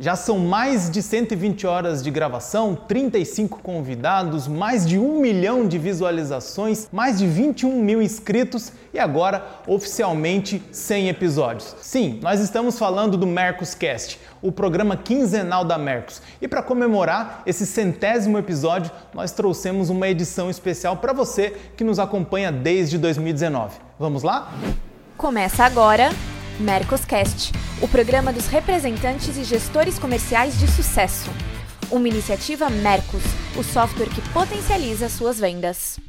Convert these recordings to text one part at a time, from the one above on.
Já são mais de 120 horas de gravação, 35 convidados, mais de um milhão de visualizações, mais de 21 mil inscritos e agora oficialmente 100 episódios. Sim, nós estamos falando do Mercoscast, o programa quinzenal da Mercos. E para comemorar esse centésimo episódio, nós trouxemos uma edição especial para você que nos acompanha desde 2019. Vamos lá? Começa agora Mercoscast, o programa dos representantes e gestores comerciais de sucesso. Uma iniciativa Mercos, o software que potencializa suas vendas.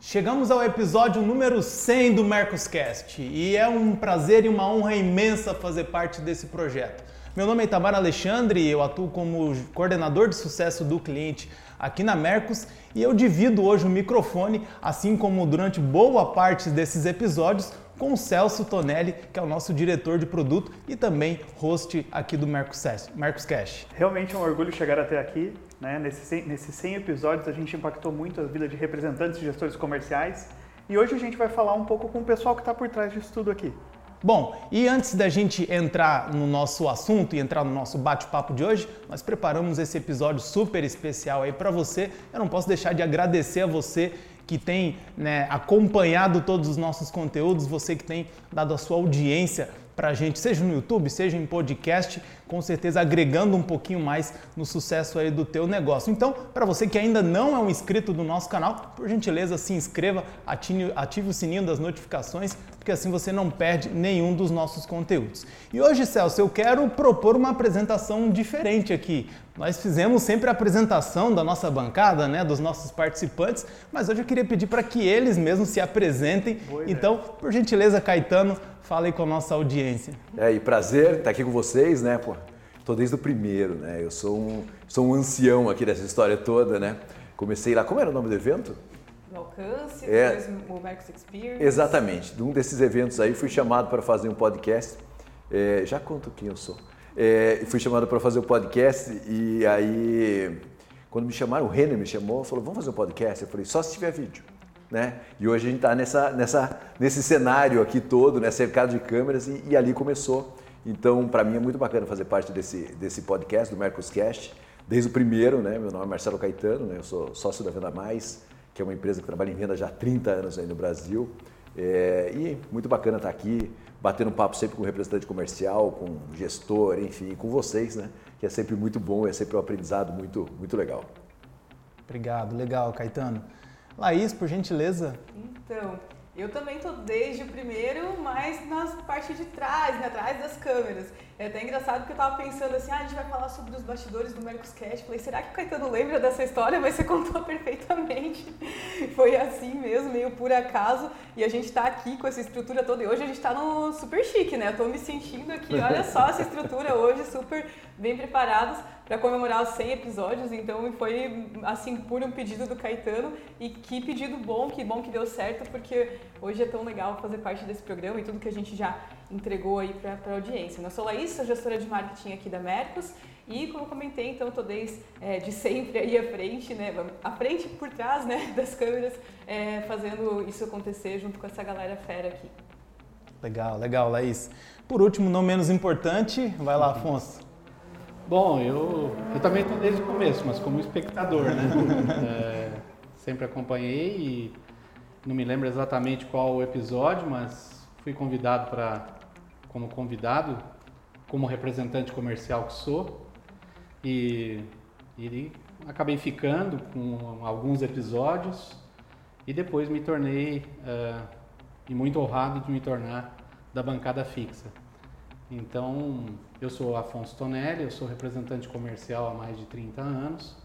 Chegamos ao episódio número 100 do Mercoscast e é um prazer e uma honra imensa fazer parte desse projeto. Meu nome é Itamar Alexandre eu atuo como coordenador de sucesso do cliente aqui na Mercos e eu divido hoje o microfone, assim como durante boa parte desses episódios, com o Celso Tonelli, que é o nosso diretor de produto e também host aqui do Mercos, Mercos Cash. Realmente é um orgulho chegar até aqui. Né? Nesses 100, nesses 100 episódios a gente impactou muito a vida de representantes e gestores comerciais. E hoje a gente vai falar um pouco com o pessoal que está por trás disso tudo aqui. Bom, e antes da gente entrar no nosso assunto e entrar no nosso bate-papo de hoje, nós preparamos esse episódio super especial aí para você. Eu não posso deixar de agradecer a você que tem né, acompanhado todos os nossos conteúdos, você que tem dado a sua audiência para a gente, seja no YouTube, seja em podcast, com certeza agregando um pouquinho mais no sucesso aí do teu negócio. Então, para você que ainda não é um inscrito do nosso canal, por gentileza se inscreva, ative, ative o sininho das notificações, porque assim você não perde nenhum dos nossos conteúdos. E hoje, Celso, eu quero propor uma apresentação diferente aqui. Nós fizemos sempre a apresentação da nossa bancada, né, dos nossos participantes, mas hoje eu queria pedir para que eles mesmos se apresentem. Então, por gentileza, Caetano, fale com a nossa audiência. É, e prazer estar aqui com vocês, né, pô. Tô desde o primeiro, né? Eu sou um, sou um ancião aqui dessa história toda, né? Comecei lá, como era o nome do evento? No alcance, é, depois o Max Experience. Exatamente. De um desses eventos aí fui chamado para fazer um podcast. É, já conto quem eu sou. É, fui chamado para fazer o um podcast e aí, quando me chamaram, o Renner me chamou, falou, vamos fazer um podcast? Eu falei, só se tiver vídeo. Né? E hoje a gente está nessa, nessa, nesse cenário aqui todo, né? cercado de câmeras, e, e ali começou. Então, para mim é muito bacana fazer parte desse, desse podcast, do Mercoscast, desde o primeiro, né? Meu nome é Marcelo Caetano, né? eu sou sócio da Venda Mais, que é uma empresa que trabalha em venda já há 30 anos aí no Brasil. É, e muito bacana estar aqui, batendo papo sempre com representante comercial, com gestor, enfim, com vocês, né? Que é sempre muito bom, é sempre um aprendizado muito, muito legal. Obrigado, legal, Caetano. Laís, por gentileza. Então, eu também estou desde o primeiro, mas na parte de trás, né, atrás das câmeras. É até engraçado porque eu estava pensando assim, ah, a gente vai falar sobre os bastidores do Mercoscast. Falei, será que o Caetano lembra dessa história? Mas você contou perfeitamente. Foi assim mesmo, meio por acaso. E a gente está aqui com essa estrutura toda. E hoje a gente está no super chique, né? Eu tô me sentindo aqui, olha só essa estrutura hoje, super bem preparados para comemorar os 100 episódios. Então foi assim por um pedido do Caetano e que pedido bom, que bom que deu certo, porque hoje é tão legal fazer parte desse programa e tudo que a gente já entregou aí para a audiência. Eu sou Laís, sou gestora de marketing aqui da Mercos e como comentei, então estou desde é, de sempre aí à frente, né, à frente e por trás, né, das câmeras, é, fazendo isso acontecer junto com essa galera fera aqui. Legal, legal, Laís. Por último, não menos importante, vai lá, Afonso. Bom, eu, eu também estou desde o começo, mas como espectador, né? é, sempre acompanhei e não me lembro exatamente qual o episódio, mas fui convidado para, como convidado, como representante comercial que sou, e, e acabei ficando com alguns episódios e depois me tornei, uh, e muito honrado de me tornar da bancada fixa. Então, eu sou Afonso Tonelli, eu sou representante comercial há mais de 30 anos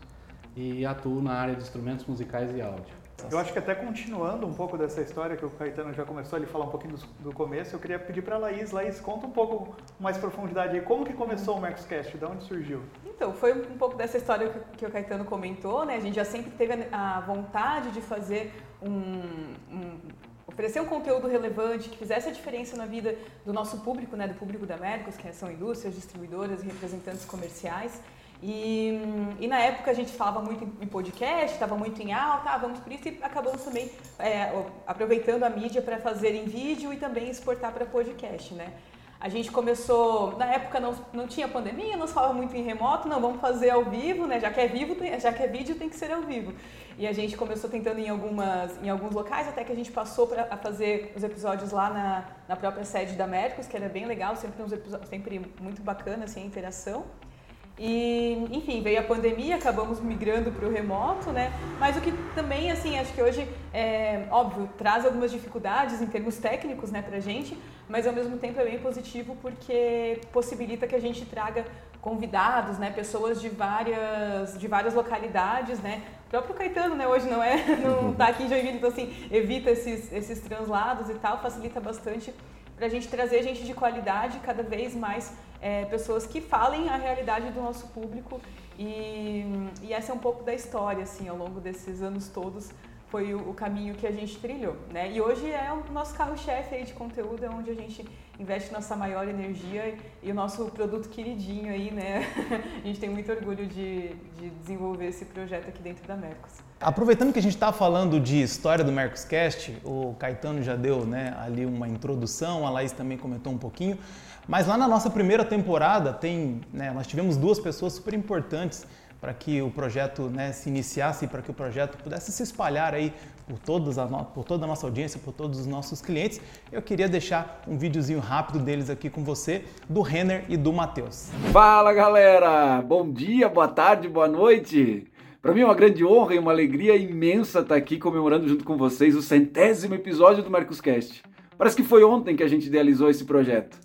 e atuo na área de instrumentos musicais e áudio. Eu acho que até continuando um pouco dessa história que o Caetano já começou a falar um pouquinho do, do, começo, eu queria pedir para a Laís, Laís, conta um pouco mais profundidade aí, como que começou o Mercoscast, de onde surgiu? Então, foi um pouco dessa história que, que o Caetano comentou, né? A gente já sempre teve a, a vontade de fazer um, um oferecer um conteúdo relevante que fizesse a diferença na vida do nosso público, né, do público da Mercos, que são indústrias, distribuidoras e representantes comerciais. E, e na época a gente falava muito em podcast, estava muito em alta, ah, vamos por isso e acabamos também é, aproveitando a mídia para fazer em vídeo e também exportar para podcast, né? A gente começou, na época não, não tinha pandemia, não se falava muito em remoto, não, vamos fazer ao vivo, né? Já que é vivo, já que é vídeo, tem que ser ao vivo. E a gente começou tentando em, algumas, em alguns locais, até que a gente passou pra, a fazer os episódios lá na, na própria sede da Mercos, que era bem legal, sempre, uns sempre muito bacana assim, a interação. E, enfim, veio a pandemia, acabamos migrando para o remoto, né? Mas o que também, assim, acho que hoje, é, óbvio, traz algumas dificuldades em termos técnicos, né, para a gente, mas ao mesmo tempo é bem positivo porque possibilita que a gente traga convidados, né, pessoas de várias, de várias localidades, né? O próprio Caetano, né, hoje não é, não está aqui em Joinville, então assim, evita esses, esses translados e tal, facilita bastante para a gente trazer gente de qualidade cada vez mais é, pessoas que falem a realidade do nosso público e, e, essa é um pouco da história, assim, ao longo desses anos todos foi o, o caminho que a gente trilhou, né? E hoje é o nosso carro-chefe de conteúdo, é onde a gente investe nossa maior energia e o nosso produto queridinho aí, né? a gente tem muito orgulho de, de desenvolver esse projeto aqui dentro da Mercos. Aproveitando que a gente está falando de história do Mercoscast, o Caetano já deu né, ali uma introdução, a Laís também comentou um pouquinho. Mas lá na nossa primeira temporada tem, né, nós tivemos duas pessoas super importantes para que o projeto né, se iniciasse, para que o projeto pudesse se espalhar aí por, todas a no... por toda a nossa audiência, por todos os nossos clientes. Eu queria deixar um videozinho rápido deles aqui com você, do Renner e do Matheus. Fala galera! Bom dia, boa tarde, boa noite! Para mim é uma grande honra e uma alegria imensa estar aqui comemorando junto com vocês o centésimo episódio do Marcoscast. Parece que foi ontem que a gente idealizou esse projeto.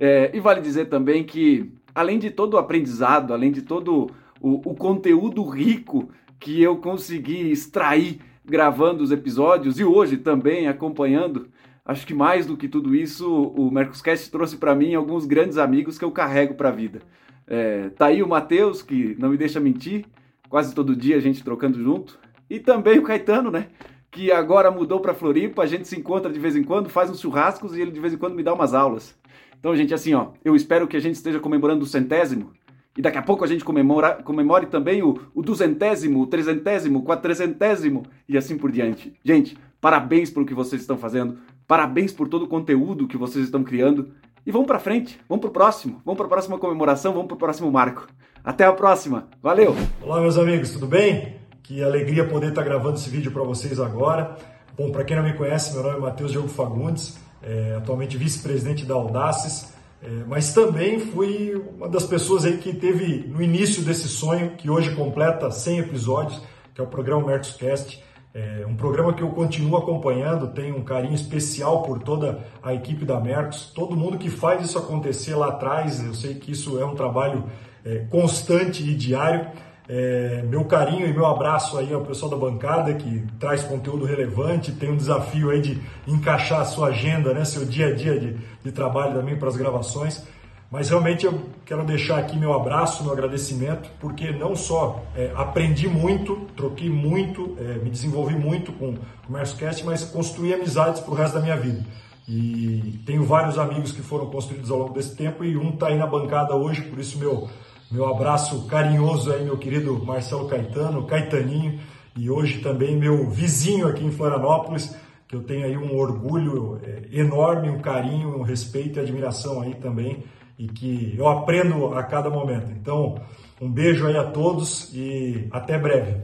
É, e vale dizer também que, além de todo o aprendizado, além de todo o, o conteúdo rico que eu consegui extrair gravando os episódios e hoje também acompanhando, acho que mais do que tudo isso, o Mercoscast trouxe para mim alguns grandes amigos que eu carrego para a vida. É, tá aí o Matheus, que não me deixa mentir, quase todo dia a gente trocando junto, e também o Caetano, né? Que agora mudou para Floripa, a gente se encontra de vez em quando, faz uns churrascos e ele de vez em quando me dá umas aulas. Então, gente, assim, ó, eu espero que a gente esteja comemorando o centésimo e daqui a pouco a gente comemora, comemore também o, o duzentésimo, o trezentésimo, o quatrocentésimo e assim por diante. Gente, parabéns pelo que vocês estão fazendo, parabéns por todo o conteúdo que vocês estão criando e vamos para frente, vamos para o próximo, vamos para a próxima comemoração, vamos para o próximo marco. Até a próxima, valeu! Olá, meus amigos, tudo bem? Que alegria poder estar gravando esse vídeo para vocês agora. Bom, para quem não me conhece, meu nome é Matheus Diogo Fagundes é, atualmente vice-presidente da Audaces, é, mas também fui uma das pessoas aí que teve no início desse sonho, que hoje completa 100 episódios, que é o programa Mercoscast. É um programa que eu continuo acompanhando, tenho um carinho especial por toda a equipe da Mercos, todo mundo que faz isso acontecer lá atrás, eu sei que isso é um trabalho é, constante e diário. É, meu carinho e meu abraço aí ao pessoal da bancada que traz conteúdo relevante, tem um desafio aí de encaixar a sua agenda, né, seu dia a dia de, de trabalho também para as gravações. Mas realmente eu quero deixar aqui meu abraço, meu agradecimento, porque não só é, aprendi muito, troquei muito, é, me desenvolvi muito com o ComércioCast, mas construí amizades para o resto da minha vida. E tenho vários amigos que foram construídos ao longo desse tempo e um está aí na bancada hoje, por isso meu meu abraço carinhoso aí, meu querido Marcelo Caetano, Caetaninho, e hoje também meu vizinho aqui em Florianópolis, que eu tenho aí um orgulho é, enorme, um carinho, um respeito e admiração aí também, e que eu aprendo a cada momento. Então, um beijo aí a todos e até breve.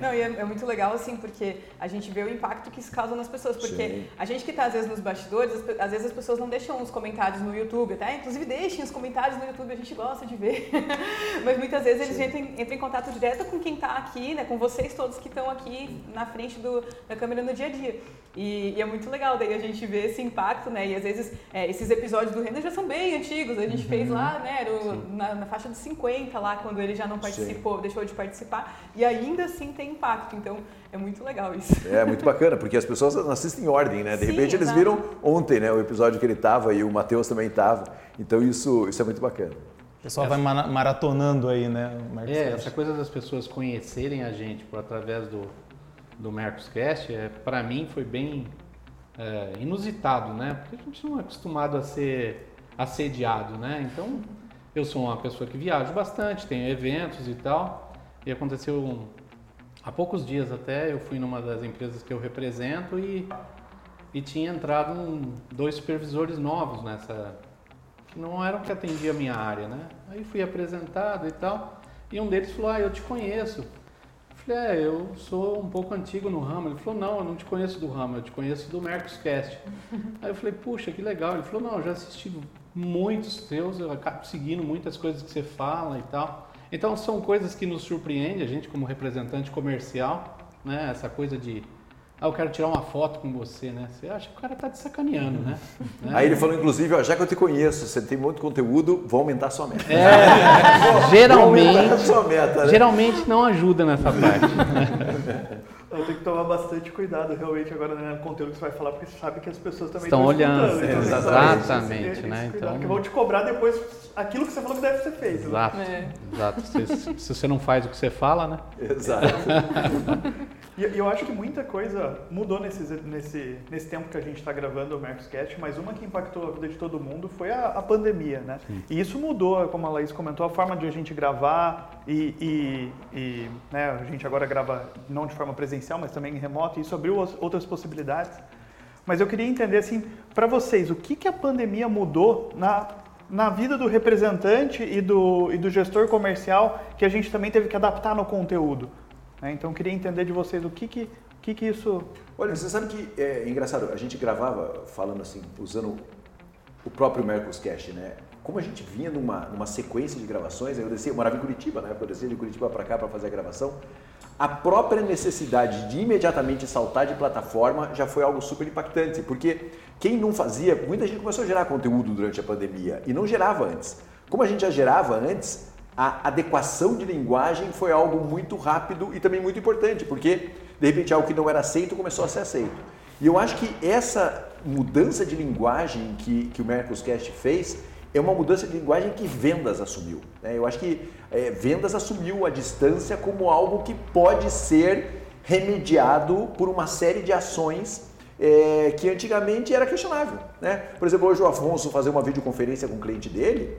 Não, e é, é, muito legal, assim, porque a gente vê o impacto que isso causa nas pessoas. Porque Sim. a gente que está, às vezes, nos bastidores, às vezes as pessoas não deixam os comentários no YouTube, até, inclusive, deixem os comentários no YouTube, a gente gosta de ver. Mas muitas vezes eles entram, entram, em contato direto com quem está aqui, né, com vocês todos que estão aqui na frente do, da câmera no dia a dia. E, e, é muito legal daí a gente ver esse impacto, né? E às vezes é, esses episódios do Renda já são bem antigos. A gente uhum. fez lá, né? na, na, faixa de 50 lá, quando ele já não participou, Sim. deixou de participar. E ainda assim tem impacto. Então é muito legal isso. É muito bacana, porque as pessoas assistem em ordem, né? De Sim, repente eles viram ontem, né? O episódio que ele estava e o Matheus também estava. Então isso, isso é muito bacana. O pessoal vai maratonando aí, né? é, essa coisa das pessoas conhecerem a gente por através do do Mercoscast, é, para mim foi bem é, inusitado, né? Porque a gente não é acostumado a ser assediado, né? Então, eu sou uma pessoa que viaja bastante, tenho eventos e tal, e aconteceu um, há poucos dias até, eu fui numa das empresas que eu represento e, e tinha entrado um, dois supervisores novos nessa, que não eram que atendia a minha área, né? Aí fui apresentado e tal, e um deles falou, ah, eu te conheço. Eu falei, é, eu sou um pouco antigo no ramo. Ele falou, não, eu não te conheço do ramo, eu te conheço do Mercoscast. Aí eu falei, puxa, que legal. Ele falou, não, eu já assisti muitos teus, eu acabo seguindo muitas coisas que você fala e tal. Então são coisas que nos surpreendem, a gente como representante comercial, né? Essa coisa de ah, eu quero tirar uma foto com você, né? Você acha que o cara tá te sacaneando, né? né? Aí ele falou, inclusive, ó, já que eu te conheço, você tem muito conteúdo, vou aumentar a sua meta. É, geralmente, sua meta, né? geralmente não ajuda nessa parte. Então tem que tomar bastante cuidado realmente agora né, no conteúdo que você vai falar, porque você sabe que as pessoas também Estão olhando, escutando, então, exatamente, esse- né? Então- Que vão te cobrar depois aquilo que você falou que deve ser feito. né? Exato, É. exato. Se, se você não faz o que você fala, né? Exato. E eu acho que muita coisa mudou nesse, nesse, nesse tempo que a gente está gravando o Mercoscast, mas uma que impactou a vida de todo mundo foi a, a pandemia, né? E isso mudou, como a Laís comentou, a forma de a gente gravar e, e- e, né, a gente agora grava não de forma presencial, mas também em remoto, e isso abriu outras possibilidades. Mas eu queria entender, assim, para vocês, o que, que a pandemia mudou na, na vida do representante e do, e do gestor comercial que a gente também teve que adaptar no conteúdo? Né? Então, eu queria entender de vocês o que, que, que, que isso... Olha, você sabe que é engraçado, a gente gravava falando assim, usando o próprio Mercoscast, né? Como a gente vinha numa, numa sequência de gravações, eu descia, eu morava em Curitiba, né? Eu descia de Curitiba para cá para fazer a gravação. A própria necessidade de imediatamente saltar de plataforma já foi algo super impactante, porque quem não fazia, muita gente começou a gerar conteúdo durante a pandemia e não gerava antes. Como a gente já gerava antes, a adequação de linguagem foi algo muito rápido e também muito importante, porque de repente algo que não era aceito começou a ser aceito. E eu acho que essa mudança de linguagem que, que o Mercoscast fez é uma mudança de linguagem que vendas assumiu. né? Eu acho que é, vendas assumiu a distância como algo que pode ser remediado por uma série de ações é, que antigamente era questionável. Né? Por exemplo, hoje o Afonso fazer uma videoconferência com o cliente dele,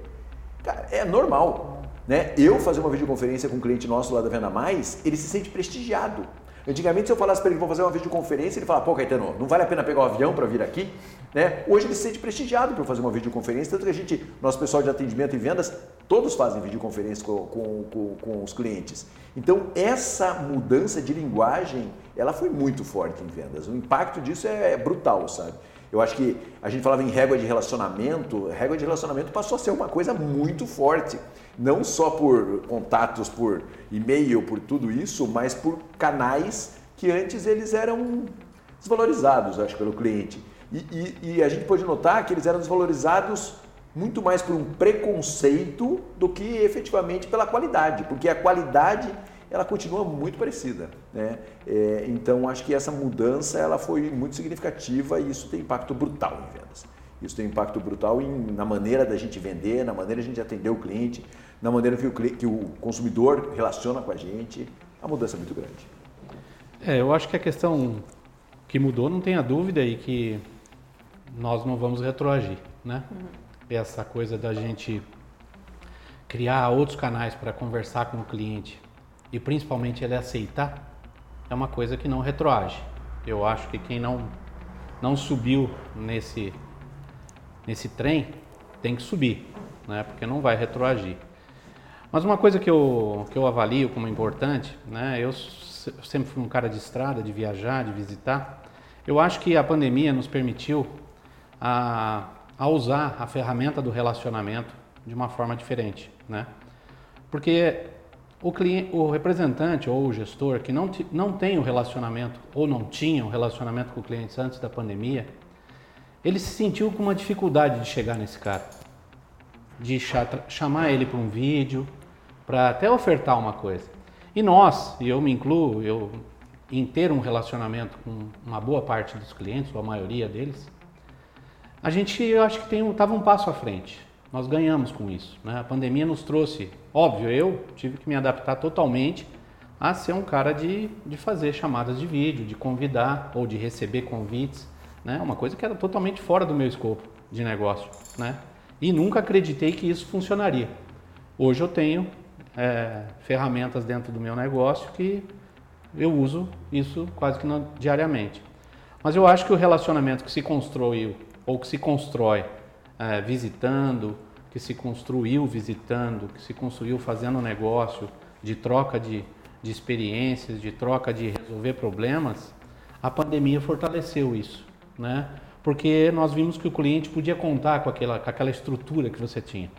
cara, é normal. Né? Eu fazer uma videoconferência com um cliente nosso lá da Venda Mais, ele se sente prestigiado. Antigamente, se eu falasse para ele que vou fazer uma videoconferência, ele falava, pô, Caetano, não vale a pena pegar o avião para vir aqui? Né? Hoje ele se sente prestigiado por fazer uma videoconferência, tanto que a gente, nosso pessoal de atendimento e vendas, todos fazem videoconferência com, com, com, com os clientes. Então, essa mudança de linguagem, ela foi muito forte em vendas. O impacto disso é brutal, sabe? Eu acho que a gente falava em régua de relacionamento, régua de relacionamento passou a ser uma coisa muito forte. Não só por contatos, por e-mail, por tudo isso, mas por canais que antes eles eram desvalorizados, acho, pelo cliente. E, e- e a gente pode notar que eles eram desvalorizados muito mais por um preconceito do que efetivamente pela qualidade, porque a qualidade ela continua muito parecida, né? É, então acho que essa mudança ela foi muito significativa e isso tem impacto brutal em vendas. Isso tem impacto brutal em- na maneira da gente vender, na maneira da gente atender o cliente, na maneira que o, que o consumidor relaciona com a gente. A mudança é muito grande. É, eu acho que a questão que mudou, não tenha dúvida, e que nós não vamos retroagir, né? Essa coisa da gente criar outros canais para conversar com o cliente e principalmente ele aceitar, é uma coisa que não retroage. Eu acho que quem não, não subiu nesse, nesse trem tem que subir, né? Porque não vai retroagir. Mas uma coisa que eu, que eu avalio como importante, né? Eu se- eu sempre fui um cara de estrada, de viajar, de visitar. Eu acho que a pandemia nos permitiu a, a usar a ferramenta do relacionamento de uma forma diferente, né? Porque o, cliente, o representante ou o gestor que não, não tem o relacionamento ou não tinha o relacionamento com o cliente antes da pandemia, ele se sentiu com uma dificuldade de chegar nesse cara de cha- chamar ele para um vídeo, para até ofertar uma coisa. E nós, e eu me incluo, eu em ter um relacionamento com uma boa parte dos clientes, ou a maioria deles, a gente, eu acho que estava um passo à frente. Nós ganhamos com isso. Né? A pandemia nos trouxe, óbvio, eu tive que me adaptar totalmente a ser um cara de, de fazer chamadas de vídeo, de convidar ou de receber convites, né? Uma coisa que era totalmente fora do meu escopo de negócio, né? E nunca acreditei que isso funcionaria. Hoje eu tenho é, ferramentas dentro do meu negócio que eu uso isso quase que não- diariamente. Mas eu acho que o relacionamento que se construiu ou que se constrói é, visitando, que se construiu visitando, que se construiu fazendo negócio, de troca de, de experiências, de troca de resolver problemas, a pandemia fortaleceu isso, né? Porque nós vimos que o cliente podia contar com aquela, com aquela estrutura que você tinha.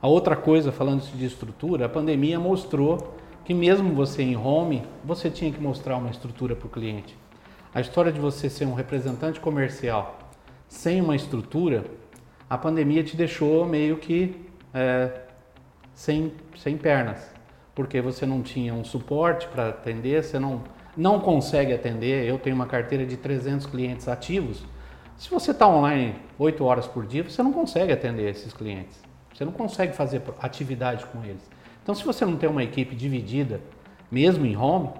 A outra coisa, falando de estrutura, a pandemia mostrou que mesmo você em home, você tinha que mostrar uma estrutura para o cliente. A história de você ser um representante comercial sem uma estrutura, a pandemia te deixou meio que é, sem, sem pernas, porque você não tinha um suporte para atender, você não, não consegue atender. Eu tenho uma carteira de 300 clientes ativos. Se você está online 8 horas por dia, você não consegue atender esses clientes. Você não consegue fazer atividade com eles. Então, se você não tem uma equipe dividida, mesmo em home,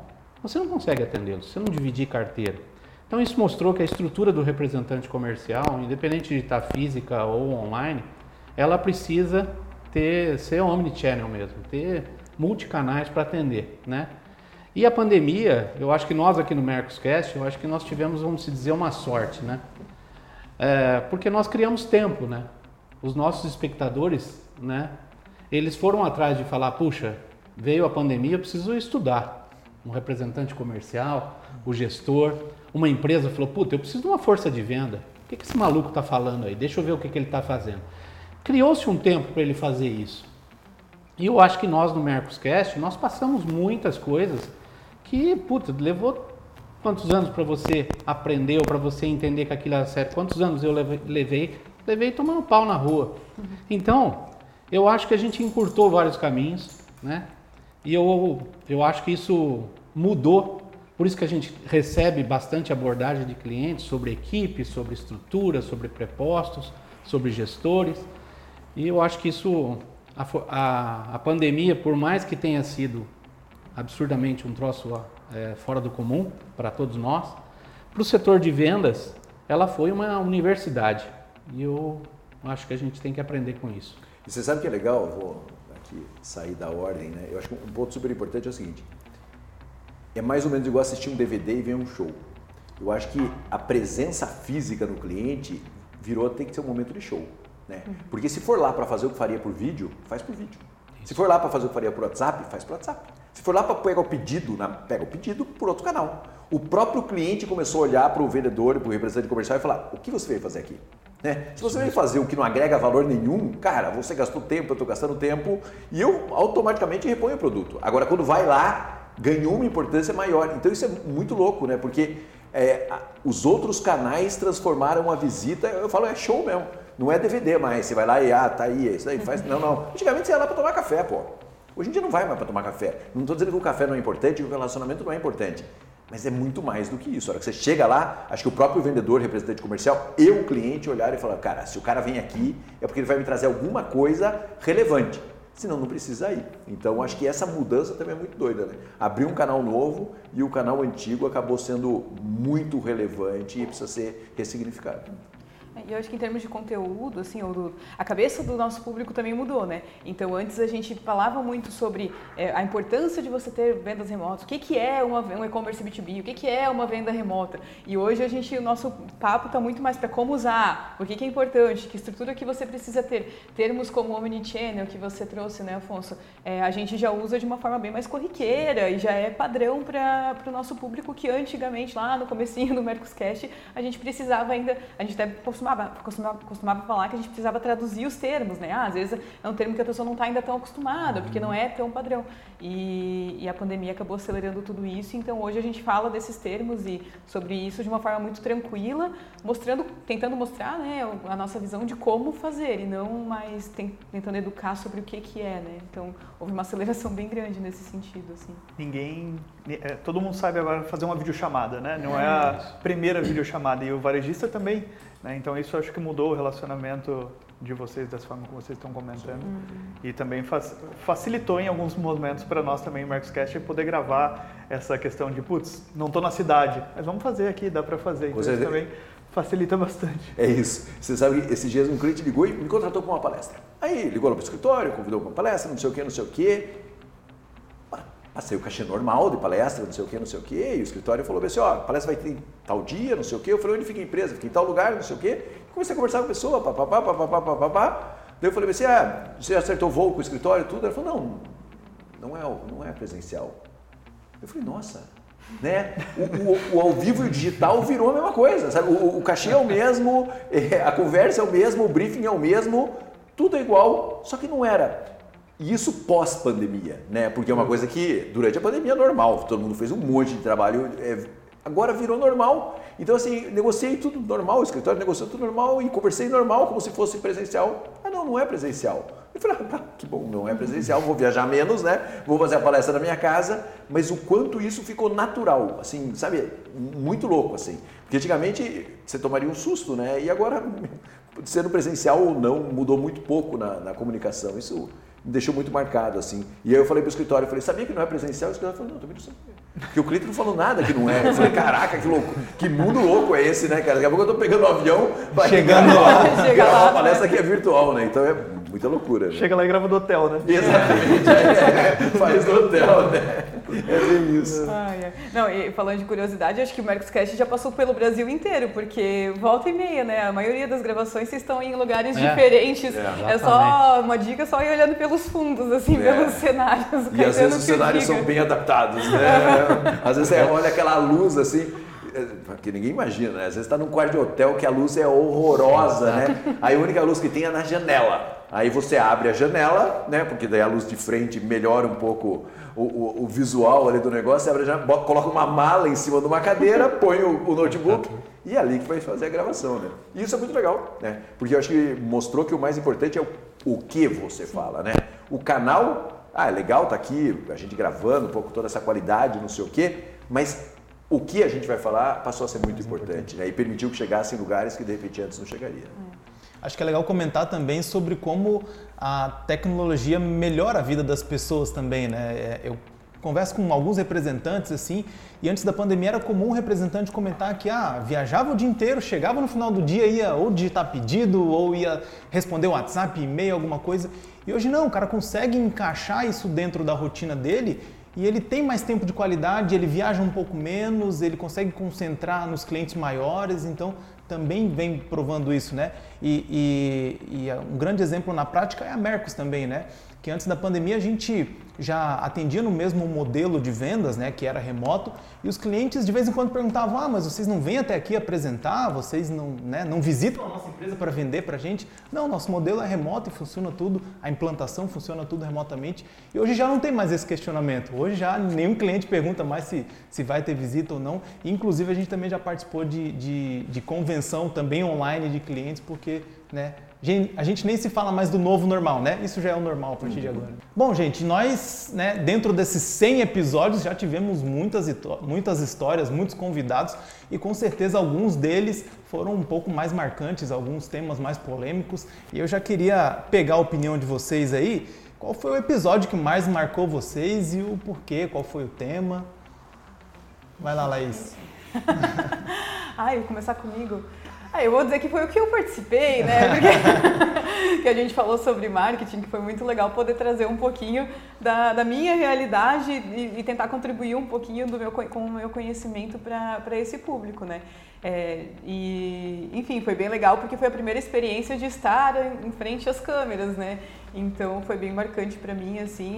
você não consegue atendê-los. Se você não dividir carteira. Então, isso mostrou que a estrutura do representante comercial, independente de estar física ou online, ela precisa ter ser omnichannel mesmo, ter multicanais para atender, né? E a pandemia, eu acho que nós aqui no Mercoscast, eu acho que nós tivemos, vamos dizer, uma sorte, né? É, porque nós criamos tempo, né? Os nossos espectadores, né? Eles foram atrás de falar, puxa, veio a pandemia, eu preciso estudar. Um representante comercial, o gestor, uma empresa falou, puta, eu preciso de uma força de venda. O que, que esse maluco está falando aí? Deixa eu ver o que, que ele está fazendo. Criou-se um tempo para ele fazer isso. E eu acho que nós no Mercoscast, nós passamos muitas coisas que, puta, levou quantos anos para você aprender ou para você entender que aquilo era certo? Quantos anos eu levei? Levei tomando pau na rua. Então, eu acho que a gente encurtou vários caminhos, né? E eu, eu acho que isso mudou. Por isso que a gente recebe bastante abordagem de clientes sobre equipe, sobre estrutura, sobre prepostos, sobre gestores. E eu acho que isso, a, a, a pandemia, por mais que tenha sido absurdamente um troço é, fora do comum para todos nós, para o setor de vendas, ela foi uma universidade. E eu acho que a gente tem que aprender com isso. E você sabe que é legal, vou aqui sair da ordem, né? Eu acho que um ponto super importante é o seguinte: é mais ou menos igual assistir um DVD e ver um show. Eu acho que a presença física no cliente virou tem que ser um momento de show, né? Uhum. Porque se for lá para fazer o que faria por vídeo, faz por vídeo. Se for lá para fazer o que faria por WhatsApp, faz por WhatsApp. Se for lá para pegar o pedido, na, pega o pedido por outro canal. O próprio cliente começou a olhar para o vendedor, para o representante comercial e falar: o que você veio fazer aqui? Né? Se você vem fazer o que não agrega valor nenhum, cara, você gastou tempo, eu estou gastando tempo e eu automaticamente reponho o produto. Agora, quando vai lá, ganhou uma importância maior. Então isso é muito louco, né? Porque é, os outros canais transformaram a visita, eu falo, é show mesmo. Não é DVD mais, você vai lá e, ah, tá aí, é isso aí, faz. Não, não. Antigamente você ia lá para tomar café, pô. Hoje em dia não vai mais para tomar café. Não estou dizendo que o café não é importante, que o relacionamento não é importante. Mas é muito mais do que isso. A hora que você chega lá, acho que o próprio vendedor, representante comercial e o cliente olhar e falar, cara, se o cara vem aqui é porque ele vai me trazer alguma coisa relevante. Senão não precisa ir. Então acho que essa mudança também é muito doida, né? Abrir um canal novo e o canal antigo acabou sendo muito relevante e precisa ser ressignificado. E eu acho que em termos de conteúdo, assim, do, a cabeça do nosso público também mudou, né? Então, antes a gente falava muito sobre é, a importância de você ter vendas remotas, o que, que é uma, um e-commerce B2B, o que, que é uma venda remota. E hoje a gente, o nosso papo está muito mais para como usar, o que, que é importante, que estrutura que você precisa ter. Termos como Omnichannel, que você trouxe, né, Afonso? É, a gente já usa de uma forma bem mais corriqueira e já é padrão para o nosso público que antigamente, lá no comecinho do Mercoscast, a gente precisava ainda, a gente até costumava, costumava, costumava falar que a gente precisava traduzir os termos, né? Ah, às vezes é um termo que a pessoa não está ainda tão acostumada, porque não é tão padrão. E, e, a pandemia acabou acelerando tudo isso, então hoje a gente fala desses termos e sobre isso de uma forma muito tranquila, mostrando, tentando mostrar né, a nossa visão de como fazer e não mais tem, tentando educar sobre o que, que é, né? Então houve uma aceleração bem grande nesse sentido, assim. Ninguém, é, todo mundo sabe agora fazer uma videochamada, né? Não é a primeira videochamada e o varejista também né? Então isso acho que mudou o relacionamento de vocês, dessa forma que vocês estão comentando. Uhum. E também facilitou em alguns momentos para nós também, Marcoscast, poder gravar essa questão de, putz, não estou na cidade, mas vamos fazer aqui, dá para fazer. Então isso também facilita bastante. É isso. Você sabe que esses dias um cliente ligou e me contratou para uma palestra. Aí ligou lá para o escritório, convidou para uma palestra, não sei o que, não sei o que. Passei o cachê normal de palestra, não sei o que, não sei o que, e o escritório falou assim, ó, a palestra vai ter tal dia, não sei o que. Eu falei, onde fica a empresa? Fica em tal lugar, não sei o que. Comecei a conversar com a pessoa, papapá, papapá, papapá. Daí eu falei assim, ah, você acertou voo com o escritório tudo? Ela falou, não, não é, não é presencial. Eu falei, nossa, né? O, o, o, ao vivo e o digital virou a mesma coisa, sabe? O, o cachê é o mesmo, é, a conversa é o mesmo, o briefing é o mesmo, tudo é igual, só que não era. E isso pós-pandemia, né? Porque é uma coisa que durante a pandemia é normal, todo mundo fez um monte de trabalho, é, agora virou normal. Então, assim, negociei tudo normal, o escritório negociou tudo normal e conversei normal, como se fosse presencial. Ah, não, não é presencial. Eu falei, ah, que bom, não é presencial, vou viajar menos, né? Vou fazer a palestra na minha casa, mas o quanto isso ficou natural, assim, sabe? Muito louco, assim. Porque antigamente você tomaria um susto, né? E agora, sendo presencial ou não, mudou muito pouco na, na comunicação. Isso me deixou muito marcado, assim. E aí eu falei pro escritório, eu falei, sabia que não é presencial? O escritório falou, não, também não sabia. Porque o cliente não falou nada que não é. Eu falei, caraca, que louco, que mundo louco é esse, né, cara? Daqui a pouco eu tô pegando um avião, vai chegando lá, gravar uma palestra que é virtual, né? Então é muita loucura. Né? Chega lá e grava do hotel, né? Exatamente, é, faz do hotel, né? É bem isso. Ah, é. Não, e falando de curiosidade, acho que o Mercoscast já passou pelo Brasil inteiro, porque volta e meia, né? A maioria das gravações vocês estão em lugares É. diferentes. É, É, só uma dica, só ir olhando pelos fundos, assim, É. pelos cenários. E às vezes os cenários são bem adaptados, né? Às vezes você olha aquela luz assim, é, que ninguém imagina, né? Às vezes está num quarto de hotel que a luz é horrorosa, né? Aí a única luz que tem é na janela. Aí você abre a janela, né? Porque daí a luz de frente melhora um pouco o, o- o visual ali do negócio, você abre a janela, coloca uma mala em cima de uma cadeira, põe o, o notebook e é ali que vai fazer a gravação, né? E isso é muito legal, né? Porque eu acho que mostrou que o mais importante é o, o que você fala, né? O canal, ah, é legal, tá aqui, a gente gravando um pouco toda essa qualidade, não sei o quê, mas o que a gente vai falar passou a ser muito importante, né? E permitiu que chegasse em lugares que de repente antes não chegaria. Acho que é legal comentar também sobre como a tecnologia melhora a vida das pessoas também, né? É, Eu converso com alguns representantes assim, e antes da pandemia era comum um representante comentar que ah, viajava o dia inteiro, chegava no final do dia, ia ou digitar pedido, ou ia responder um WhatsApp, e-mail, alguma coisa. E hoje não, o cara consegue encaixar isso dentro da rotina dele e ele tem mais tempo de qualidade, ele viaja um pouco menos, ele consegue concentrar nos clientes maiores, então também vem provando isso, né? E, e- e um grande exemplo na prática é a Mercos também, né? Que antes da pandemia a gente já atendia no mesmo modelo de vendas, né? Que era remoto, e os clientes de vez em quando perguntavam: Ah, mas vocês não vêm até aqui apresentar? Vocês não, né, não visitam a nossa empresa para vender para a gente? Não, nosso modelo é remoto e funciona tudo, a implantação funciona tudo remotamente. E hoje já não tem mais esse questionamento. Hoje já nenhum cliente pergunta mais se, se vai ter visita ou não. E, inclusive a gente também já participou de, de, de convenção também online de clientes, porque né, a gente nem se fala mais do novo normal, né? Isso já é o normal a partir de agora. Bom, gente, nós, né, dentro desses 100 episódios, já tivemos muitas, muitas histórias, muitos convidados e com certeza alguns deles foram um pouco mais marcantes, alguns temas mais polêmicos. E eu já queria pegar a opinião de vocês aí. Qual foi o episódio que mais marcou vocês e o porquê? Qual foi o tema? Vai lá, Laís. Ai, começar comigo. Ah, eu vou dizer que foi o que eu participei, né? Porque que a gente falou sobre marketing, que foi muito legal poder trazer um pouquinho da, da minha realidade e, e tentar contribuir um pouquinho do meu, co- com o meu conhecimento para esse público, né? É, e, enfim, foi bem legal porque foi a primeira experiência de estar em frente às câmeras, né? Então foi bem marcante para mim, assim,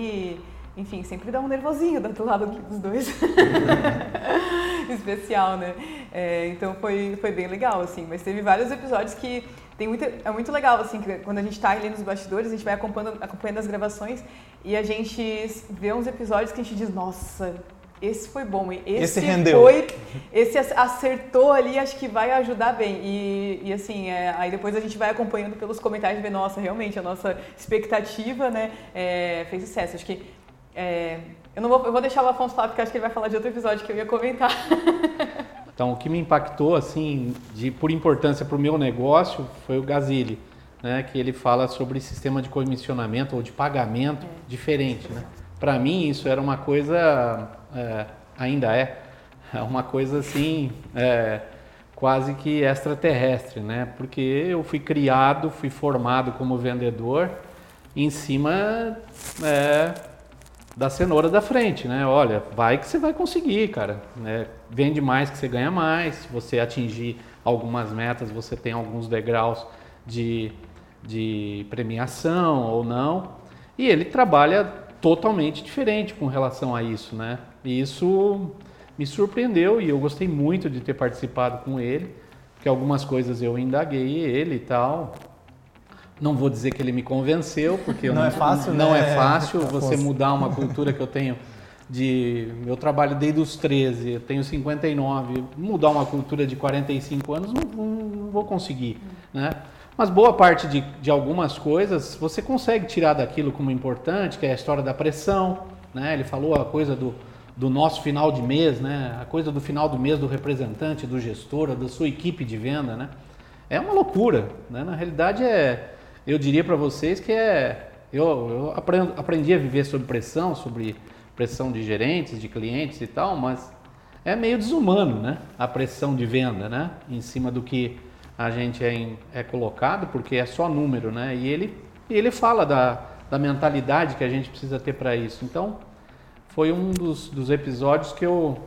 e, enfim, sempre dá um nervosinho do lado dos dois. especial, né? É, então foi, foi bem legal, assim. Mas teve vários episódios que tem muita, é muito legal, assim, que quando a gente tá ali nos bastidores, a gente vai acompanhando, acompanhando as gravações e a gente vê uns episódios que a gente diz, nossa, esse foi bom, esse, Esse rendeu. foi, esse ac- acertou ali, acho que vai ajudar bem. E, e assim, é, aí depois a gente vai acompanhando pelos comentários e vê, nossa, realmente, a nossa expectativa, né, é, fez sucesso. Acho que é, eu não vou, eu vou deixar o Afonso falar, porque acho que ele vai falar de outro episódio que eu ia comentar. Então, o que me impactou, assim, de, por importância para o meu negócio, foi o Gazili, né? Que ele fala sobre sistema de comissionamento ou de pagamento diferente, né? Para mim, isso era uma coisa, é, ainda é, é uma coisa, assim, é, quase que extraterrestre, né? Porque eu fui criado, fui formado como vendedor em cima é, da cenoura da frente, né? Olha, vai que você vai conseguir, cara. Né? Vende mais que você ganha mais. Se você atingir algumas metas, você tem alguns degraus de, de premiação ou não. E ele trabalha totalmente diferente com relação a isso, né? E isso me surpreendeu e eu gostei muito de ter participado com ele, porque algumas coisas eu indaguei ele e tal. Não vou dizer que ele me convenceu, porque não, não é fácil, não né? é fácil você mudar uma cultura que eu tenho de eu trabalho desde os 13, eu tenho 59, mudar uma cultura de 45 anos não, não, não vou conseguir, né? Mas boa parte de, de algumas coisas você consegue tirar daquilo como importante, que é a história da pressão, né? Ele falou a coisa do, do nosso final de mês, né? A coisa do final do mês do representante, do gestor, da sua equipe de venda, né? É uma loucura, né? Na realidade é, eu diria para vocês que é, eu, eu aprendo, aprendi a viver sob pressão, sobre pressão de gerentes, de clientes e tal, mas é meio desumano, né? A pressão de venda, né? Em cima do que a gente é, em, é colocado, porque é só número, né? E ele, ele fala da, da mentalidade que a gente precisa ter para isso. Então, foi um dos, dos episódios que eu,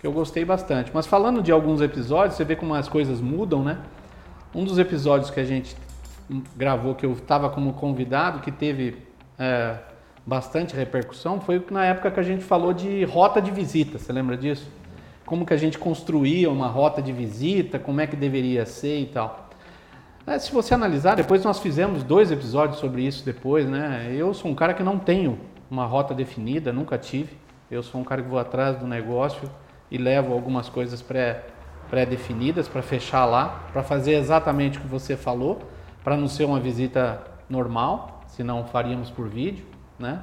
que eu gostei bastante. Mas falando de alguns episódios, você vê como as coisas mudam, né? Um dos episódios que a gente gravou, que eu estava como convidado, que teve é, bastante repercussão, foi na época que a gente falou de rota de visita. Você lembra disso? Como que a gente construía uma rota de visita, como é que deveria ser e tal. É, se você analisar, depois nós fizemos dois episódios sobre isso depois, né? Eu sou um cara que não tenho uma rota definida, nunca tive. Eu sou um cara que vou atrás do negócio e levo algumas coisas pré pré-definidas para fechar lá, para fazer exatamente o que você falou, para não ser uma visita normal, senão faríamos por vídeo, né?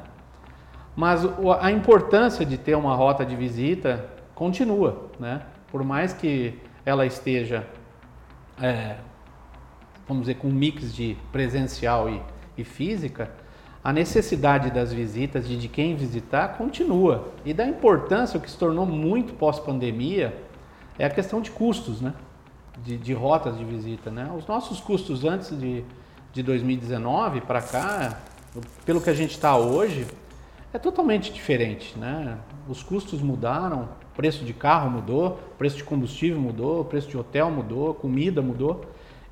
Mas a importância de ter uma rota de visita continua, né? Por mais que ela esteja, é, vamos dizer, com um mix de presencial e, e física, a necessidade das visitas, de, de quem visitar, continua. E da importância, o que se tornou muito pós-pandemia, é a questão de custos, né? De, de, rotas de visita, né? Os nossos custos antes de, de 2019 para cá, pelo que a gente está hoje, é totalmente diferente, né? Os custos mudaram, preço de carro mudou, preço de combustível mudou, preço de hotel mudou, comida mudou.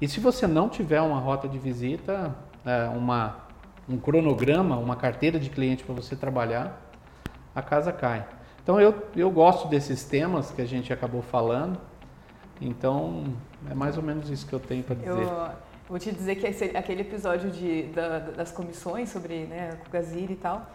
E se você não tiver uma rota de visita, é, uma, um cronograma, uma carteira de cliente para você trabalhar, a casa cai. Então eu, eu gosto desses temas que a gente acabou falando. Então é mais ou menos isso que eu tenho para dizer. Eu vou te dizer que aquele episódio de, da, das comissões sobre né, o Gazir e tal,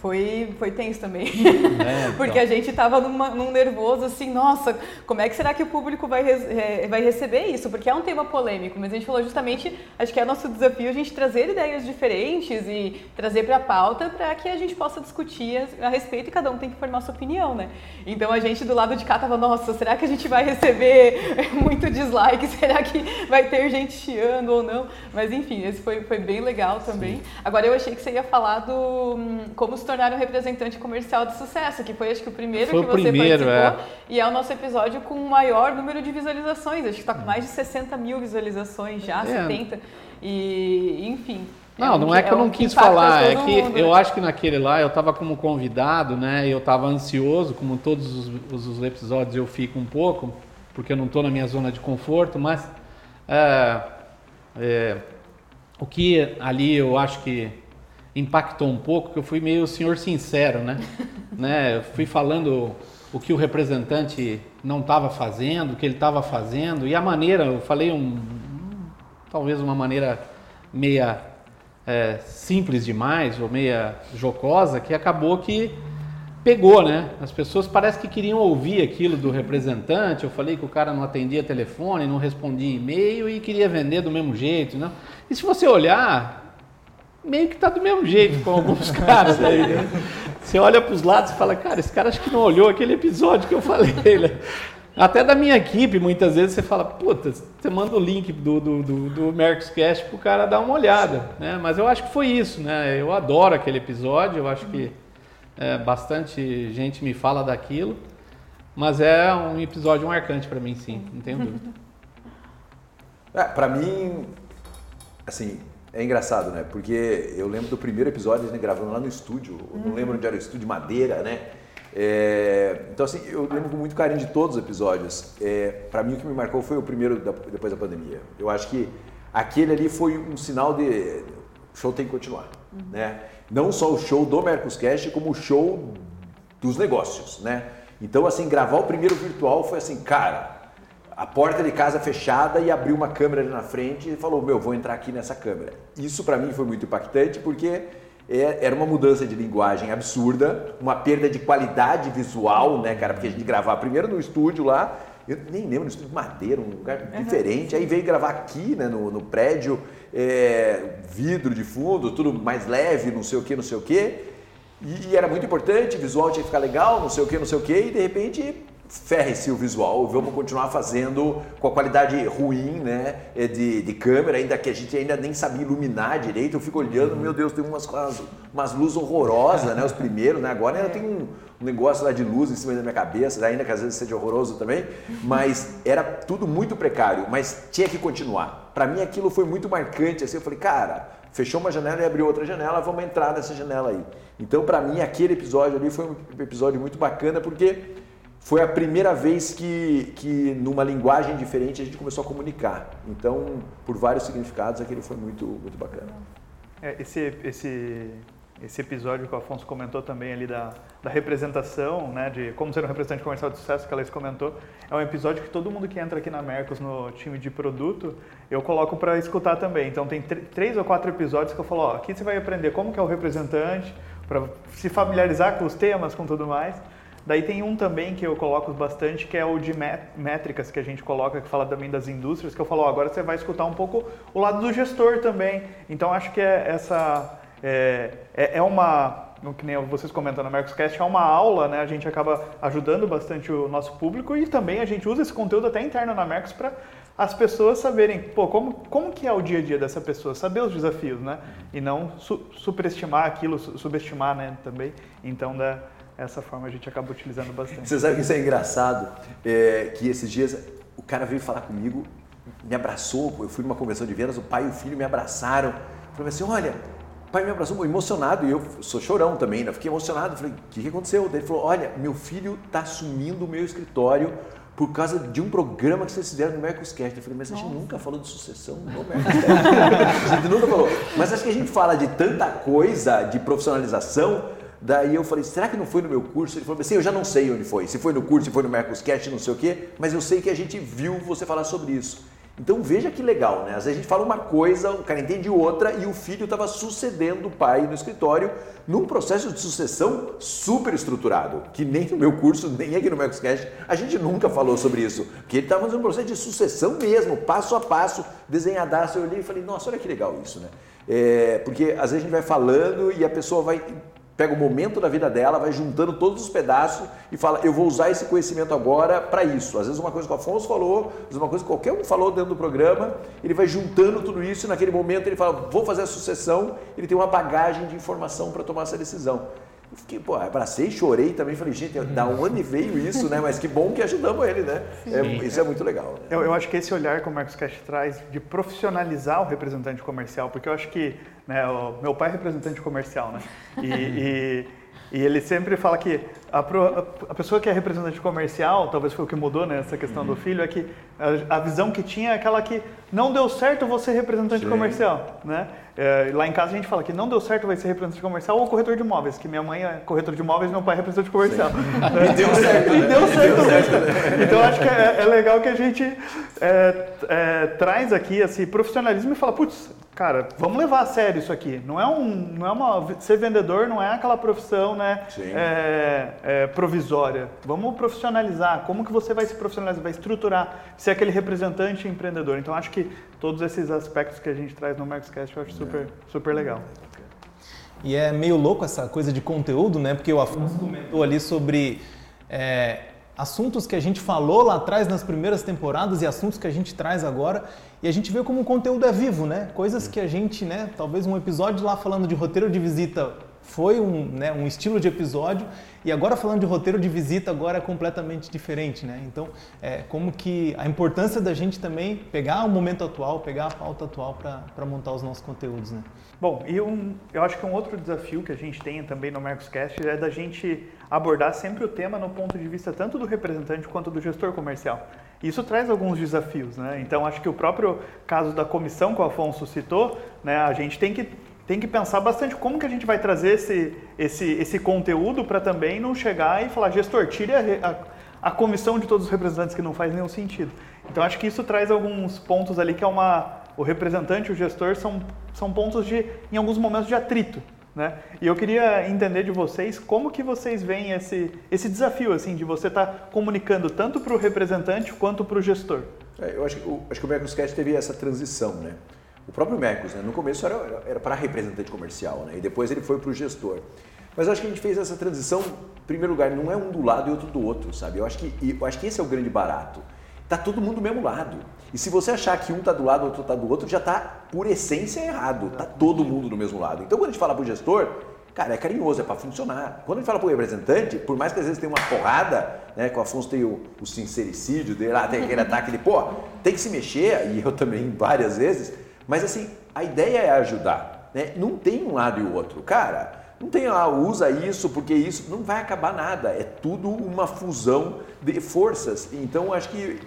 foi, foi tenso também. É, então. Porque a gente tava numa, num nervoso assim, nossa, como é que será que o público vai, é, vai receber isso? Porque é um tema polêmico, mas a gente falou justamente, acho que é nosso desafio a gente trazer ideias diferentes e trazer para a pauta para que a gente possa discutir a, a, respeito e cada um tem que formar sua opinião, né? Então a gente do lado de cá tava, nossa, será que a gente vai receber muito dislike? Será que vai ter gente chiando ou não? Mas enfim, esse foi, foi bem legal também. Sim. Agora eu achei que você ia falar do hum, como tornar um representante comercial de sucesso, que foi acho que o primeiro foi que o você primeiro, participou. É. E é o nosso episódio com o maior número de visualizações. Acho que está com mais de 60 mil visualizações já, é. 70. E, enfim. Não, é um, não é que eu não quis falar, é que mundo, eu né? acho que naquele lá eu estava como convidado, né? Eu estava ansioso, como todos os, os, episódios eu fico um pouco, porque eu não estou na minha zona de conforto, mas é, é, o que ali eu acho que impactou um pouco, que eu fui meio senhor sincero, né? né? Eu fui falando o que o representante não estava fazendo, o que ele estava fazendo e a maneira, eu falei um, talvez uma maneira meia é, simples demais ou meia jocosa que acabou que pegou, né? As pessoas parece que queriam ouvir aquilo do representante. Eu falei que o cara não atendia telefone, não respondia e-mail e queria vender do mesmo jeito, né? E se você olhar, meio que tá do mesmo jeito com alguns caras aí, né? Você olha para os lados e fala, cara, esse cara acho que não olhou aquele episódio que eu falei. Né? Até da minha equipe, muitas vezes você fala, puta, você manda o link do, do, do, do Mercoscast pro cara dar uma olhada, né? Mas eu acho que foi isso, né? Eu adoro aquele episódio, eu acho que é, bastante gente me fala daquilo, mas é um episódio marcante para mim, sim, não tenho dúvida. É, para mim, assim, É engraçado, né? Porque eu lembro do primeiro episódio, a gente gravando lá no estúdio, eu não lembro onde era o estúdio Madeira, né? É, então, assim, eu lembro com muito carinho de todos os episódios. É, para mim, o que me marcou foi o primeiro da, depois da pandemia. Eu acho que aquele ali foi um sinal de o show tem que continuar, né? Não só o show do Mercoscast, como o show dos negócios, né? Então, assim, gravar o primeiro virtual foi assim, cara, a porta de casa fechada e abriu uma câmera ali na frente e falou, meu, vou entrar aqui nessa câmera. Isso para mim foi muito impactante porque é, era uma mudança de linguagem absurda, uma perda de qualidade visual, né, cara? Porque a gente gravava primeiro no estúdio lá, eu nem lembro, no estúdio de madeira, um lugar uhum. diferente, aí veio gravar aqui, né, no, no prédio, é, vidro de fundo, tudo mais leve, não sei o que, não sei o que. E, e, era muito importante, visual tinha que ficar legal, não sei o que, não sei o que, e de repente ferre-se o visual, vamos continuar fazendo com a qualidade ruim né, é de, de câmera, ainda que a gente ainda nem sabia iluminar direito, eu fico olhando, meu Deus, tem umas, umas luzes horrorosas, né, os primeiros, né, agora ainda tem um, um negócio lá de luz em cima da minha cabeça, ainda que às vezes seja horroroso também, mas era tudo muito precário, mas tinha que continuar. Para mim aquilo foi muito marcante, assim, eu falei, cara, fechou uma janela e abriu outra janela, vamos entrar nessa janela aí. Então, para mim, aquele episódio ali foi um episódio muito bacana, porque foi a primeira vez que, que numa linguagem diferente a gente começou a comunicar. Então, por vários significados, aquele foi muito, muito bacana. É, esse, esse, esse episódio que o Afonso comentou também ali da, da representação, né, de como ser um representante comercial de sucesso, que a comentou, é um episódio que todo mundo que entra aqui na Mercos no time de produto, eu coloco para escutar também. Então, tem três ou quatro episódios que eu falo, ó, aqui você vai aprender como que é o representante, para se familiarizar com os temas, com tudo mais. Daí tem um também que eu coloco bastante, que é o de métricas que a gente coloca, que fala também das indústrias, que eu falo, ó, agora você vai escutar um pouco o lado do gestor também. Então acho que é essa é, é, é uma que nem vocês comentam na Mercoscast, é uma aula, né? A gente acaba ajudando bastante o nosso público e também a gente usa esse conteúdo até interno na Mercos para as pessoas saberem, pô, como, como que é o dia a dia dessa pessoa, saber os desafios, né? E não su superestimar aquilo, su subestimar, né, também. Então, da, essa forma a gente acaba utilizando bastante. Você sabe que isso é engraçado? É, que esses dias o cara veio falar comigo, me abraçou, eu fui numa convenção de vendas, o pai e o filho me abraçaram. Falei assim, olha, o pai me abraçou emocionado e eu sou chorão também, né? Fiquei emocionado. Falei, o que, que aconteceu? Daí ele falou, olha, meu filho está assumindo o meu escritório por causa de um programa que vocês fizeram no Mercoscast. Eu falei, mas a gente Nossa. nunca falou de sucessão no Mercoscast. a gente nunca falou. Mas acho que a gente fala de tanta coisa, de profissionalização, Daí eu falei, será que não foi no meu curso? Ele falou assim, eu já não sei onde foi. Se foi no curso, se foi no Mercoscast, não sei o quê, mas eu sei que a gente viu você falar sobre isso. Então veja que legal, né? Às vezes a gente fala uma coisa, o cara entende outra e o filho estava sucedendo o pai no escritório num processo de sucessão super estruturado, que nem no meu curso, nem aqui no Mercoscast, a gente nunca falou sobre isso. Porque ele estava fazendo um processo de sucessão mesmo, passo a passo, desenhadaço. Eu olhei e falei, nossa, olha que legal isso, né? É, porque às vezes a gente vai falando e a pessoa vai pega o momento da vida dela, vai juntando todos os pedaços e fala, eu vou usar esse conhecimento agora para isso. Às vezes uma coisa que o Afonso falou, às vezes uma coisa que qualquer um falou dentro do programa, ele vai juntando tudo isso e naquele momento ele fala, vou fazer a sucessão, ele tem uma bagagem de informação para tomar essa decisão. Eu fiquei, pô, abracei, chorei também, falei, gente, da onde veio isso, né? Mas que bom que ajudamos ele, né? É, isso é muito legal. Né? Eu, eu, acho que esse olhar que o Marcos Cash traz de profissionalizar o representante comercial, porque eu acho que, né, o meu pai é representante comercial, né? E, e, e ele sempre fala que a, a, pessoa que é representante comercial, talvez foi o que mudou nessa né, questão do filho, é que a, a, visão que tinha é aquela que não deu certo você representante Sim. comercial, né? É, lá em casa a gente fala que não deu certo vai ser representante comercial ou corretor de imóveis, que minha mãe é corretor de imóveis e meu pai é representante comercial. e deu certo, né? E deu certo. Deu certo Então acho que é, é, legal que a gente é, é, traz aqui esse profissionalismo e fala, putz, cara, vamos levar a sério isso aqui. Não é um, não é uma ser vendedor não é aquela profissão, né, é, é, provisória. Vamos profissionalizar. Como que você vai se profissionalizar, vai estruturar, ser aquele representante empreendedor. Então acho que todos esses aspectos que a gente traz no Marcoscast eu acho super, super legal. E é meio louco essa coisa de conteúdo, né? Porque o Afonso comentou ali sobre é, assuntos que a gente falou lá atrás nas primeiras temporadas e assuntos que a gente traz agora. E a gente vê como o conteúdo é vivo, né? Coisas que a gente, né? Talvez um episódio lá falando de roteiro de visita foi um, né, um estilo de episódio e agora falando de roteiro de visita agora é completamente diferente, né? Então, é como que a importância da gente também pegar o momento atual, pegar a pauta atual para montar os nossos conteúdos, né? Bom, e um, eu acho que um outro desafio que a gente tem também no Mercoscast é da gente abordar sempre o tema no ponto de vista tanto do representante quanto do gestor comercial. Isso traz alguns desafios, né? Então, acho que o próprio caso da comissão que o Afonso citou, né, a gente tem que tem que pensar bastante como que a gente vai trazer esse, esse, esse conteúdo para também não chegar e falar, gestor, tire a, a, a, comissão de todos os representantes que não faz nenhum sentido. Então acho que isso traz alguns pontos ali que é uma. O representante o gestor são, são pontos de, em alguns momentos, de atrito. Né? E eu queria entender de vocês como que vocês veem esse, esse desafio assim de você estar tá comunicando tanto para o representante quanto para o gestor. É, eu acho que o, acho o teve essa transição, né? O próprio Mercos, né? no começo era, era para representante comercial, né? e depois ele foi para o gestor. Mas eu acho que a gente fez essa transição, em primeiro lugar, não é um do lado e outro do outro, sabe? Eu acho que, eu acho que esse é o grande barato. Tá todo mundo do mesmo lado. E se você achar que um tá do lado, outro tá do outro, já tá por essência errado. Tá todo mundo do mesmo lado. Então quando a gente fala para o gestor, cara, é carinhoso, é para funcionar. Quando a gente fala para o representante, por mais que às vezes tenha uma porrada, né, que o Afonso tem o, o sincericídio dele lá, tem aquele ataque de, pô, tem que se mexer, e eu também várias vezes, mas assim, a ideia é ajudar. Né? Não tem um lado e o outro. Cara, não tem lá, usa isso porque isso não vai acabar nada. É tudo uma fusão de forças. Então acho que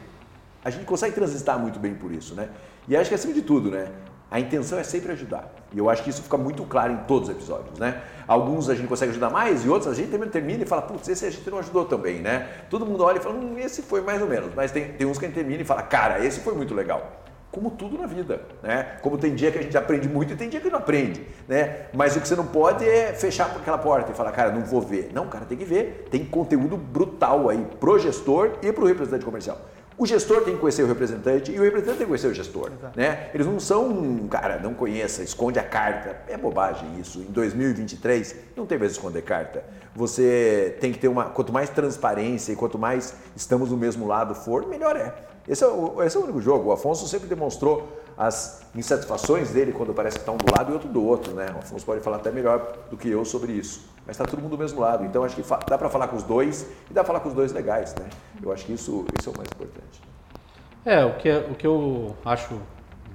a gente consegue transitar muito bem por isso, né? E acho que acima de tudo, né? A intenção é sempre ajudar. E eu acho que isso fica muito claro em todos os episódios, né? Alguns a gente consegue ajudar mais e outros a gente também termina e fala, putz, esse a gente não ajudou também, né? Todo mundo olha e fala, hum, esse foi mais ou menos. Mas tem, tem uns que a gente termina e fala, cara, esse foi muito legal como tudo na vida, né? Como tem dia que a gente aprende muito e tem dia que não aprende, né? Mas o que você não pode é fechar aquela porta e falar, cara, não vou ver. Não, cara, tem que ver. Tem conteúdo brutal aí pro gestor e pro representante comercial. O gestor tem que conhecer o representante e o representante tem que conhecer o gestor, Exato. né? Eles não são, cara, não conheça, esconde a carta. É bobagem isso. Em 2023 não tem mais esconder carta. Você tem que ter uma, quanto mais transparência e quanto mais estamos do mesmo lado for, melhor é. Esse é, o, esse é o único jogo. O Afonso sempre demonstrou as insatisfações dele quando parece que está um do lado e outro do outro, né? O Afonso pode falar até melhor do que eu sobre isso. Mas está todo mundo do mesmo lado. Então acho que dá para falar com os dois e dá para falar com os dois legais, né? Eu acho que isso, isso é o mais importante. É, o que, o que eu acho